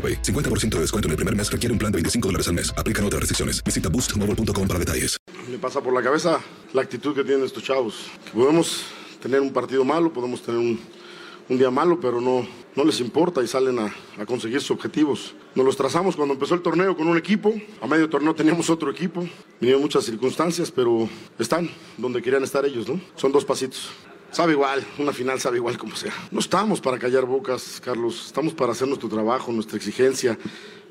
AroPay. 50% de descuento en el primer mes requiere un plan de 25 dólares al mes. Aplican otras restricciones. Visita boostmobile.com para detalles. Me pasa por la cabeza la actitud que tienen estos chavos. Que podemos tener un partido malo, podemos tener un, un día malo, pero no, no les importa y salen a, a, conseguir sus objetivos. Nos los trazamos cuando empezó el torneo con un equipo, a medio torneo teníamos otro equipo, vinieron muchas circunstancias, pero están donde querían estar ellos, ¿no? Son dos pasitos. Sabe igual, una final sabe igual como sea. No estamos para callar bocas, Carlos, estamos para hacer nuestro trabajo, nuestra exigencia.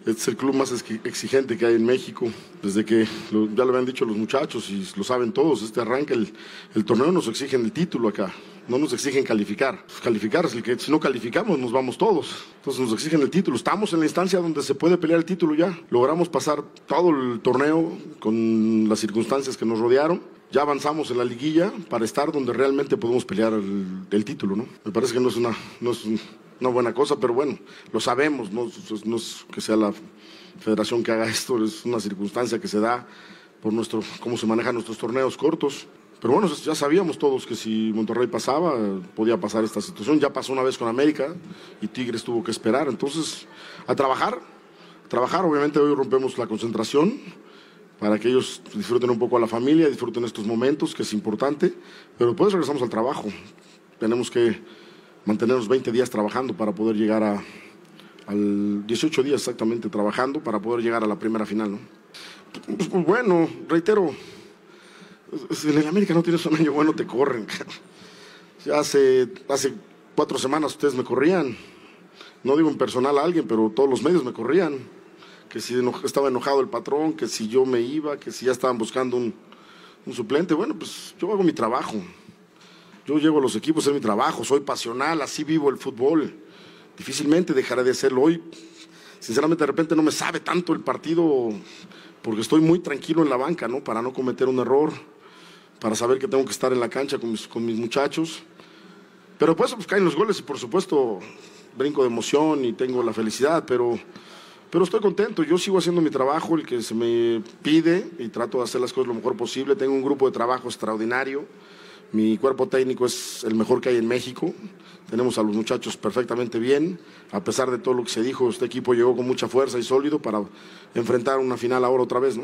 Es el club más exigente que hay en México. Desde que ya lo habían dicho los muchachos y lo saben todos, este arranque, el, el, torneo nos exigen el título acá. No nos exigen calificar. Calificar es el que si no calificamos nos vamos todos. Entonces nos exigen el título. Estamos en la instancia donde se puede pelear el título ya. Logramos pasar todo el torneo con las circunstancias que nos rodearon ya avanzamos en la liguilla para estar donde realmente podemos pelear el, el título, ¿no? Me parece que no es una, no es una buena cosa, pero bueno, lo sabemos, no, no es que sea la federación que haga esto, es una circunstancia que se da por nuestro, cómo se manejan nuestros torneos cortos. Pero bueno, ya sabíamos todos que si Monterrey pasaba, podía pasar esta situación. Ya pasó una vez con América y Tigres tuvo que esperar. Entonces, a trabajar, a trabajar. Obviamente hoy rompemos la concentración para que ellos disfruten un poco a la familia, disfruten estos momentos, que es importante, pero después regresamos al trabajo. Tenemos que mantenernos 20 días trabajando para poder llegar a, al 18 días exactamente trabajando para poder llegar a la primera final. ¿no? Pues, bueno, reitero, si en el América no tienes un año bueno, te corren. Ya hace, hace cuatro semanas ustedes me corrían. No digo en personal a alguien, pero todos los medios me corrían que si estaba enojado el patrón, que si yo me iba, que si ya estaban buscando un, un, suplente. Bueno, pues yo hago mi trabajo. Yo llego a los equipos, es mi trabajo, soy pasional, así vivo el fútbol. Difícilmente dejaré de hacerlo hoy. Sinceramente, de repente no me sabe tanto el partido porque estoy muy tranquilo en la banca, ¿no? Para no cometer un error, para saber que tengo que estar en la cancha con mis, con mis muchachos. Pero pues, pues caen los goles y por supuesto brinco de emoción y tengo la felicidad, pero pero estoy contento, yo sigo haciendo mi trabajo, el que se me pide, y trato de hacer las cosas lo mejor posible. Tengo un grupo de trabajo extraordinario. Mi cuerpo técnico es el mejor que hay en México. Tenemos a los muchachos perfectamente bien. A pesar de todo lo que se dijo, este equipo llegó con mucha fuerza y sólido para enfrentar una final ahora otra vez, ¿no?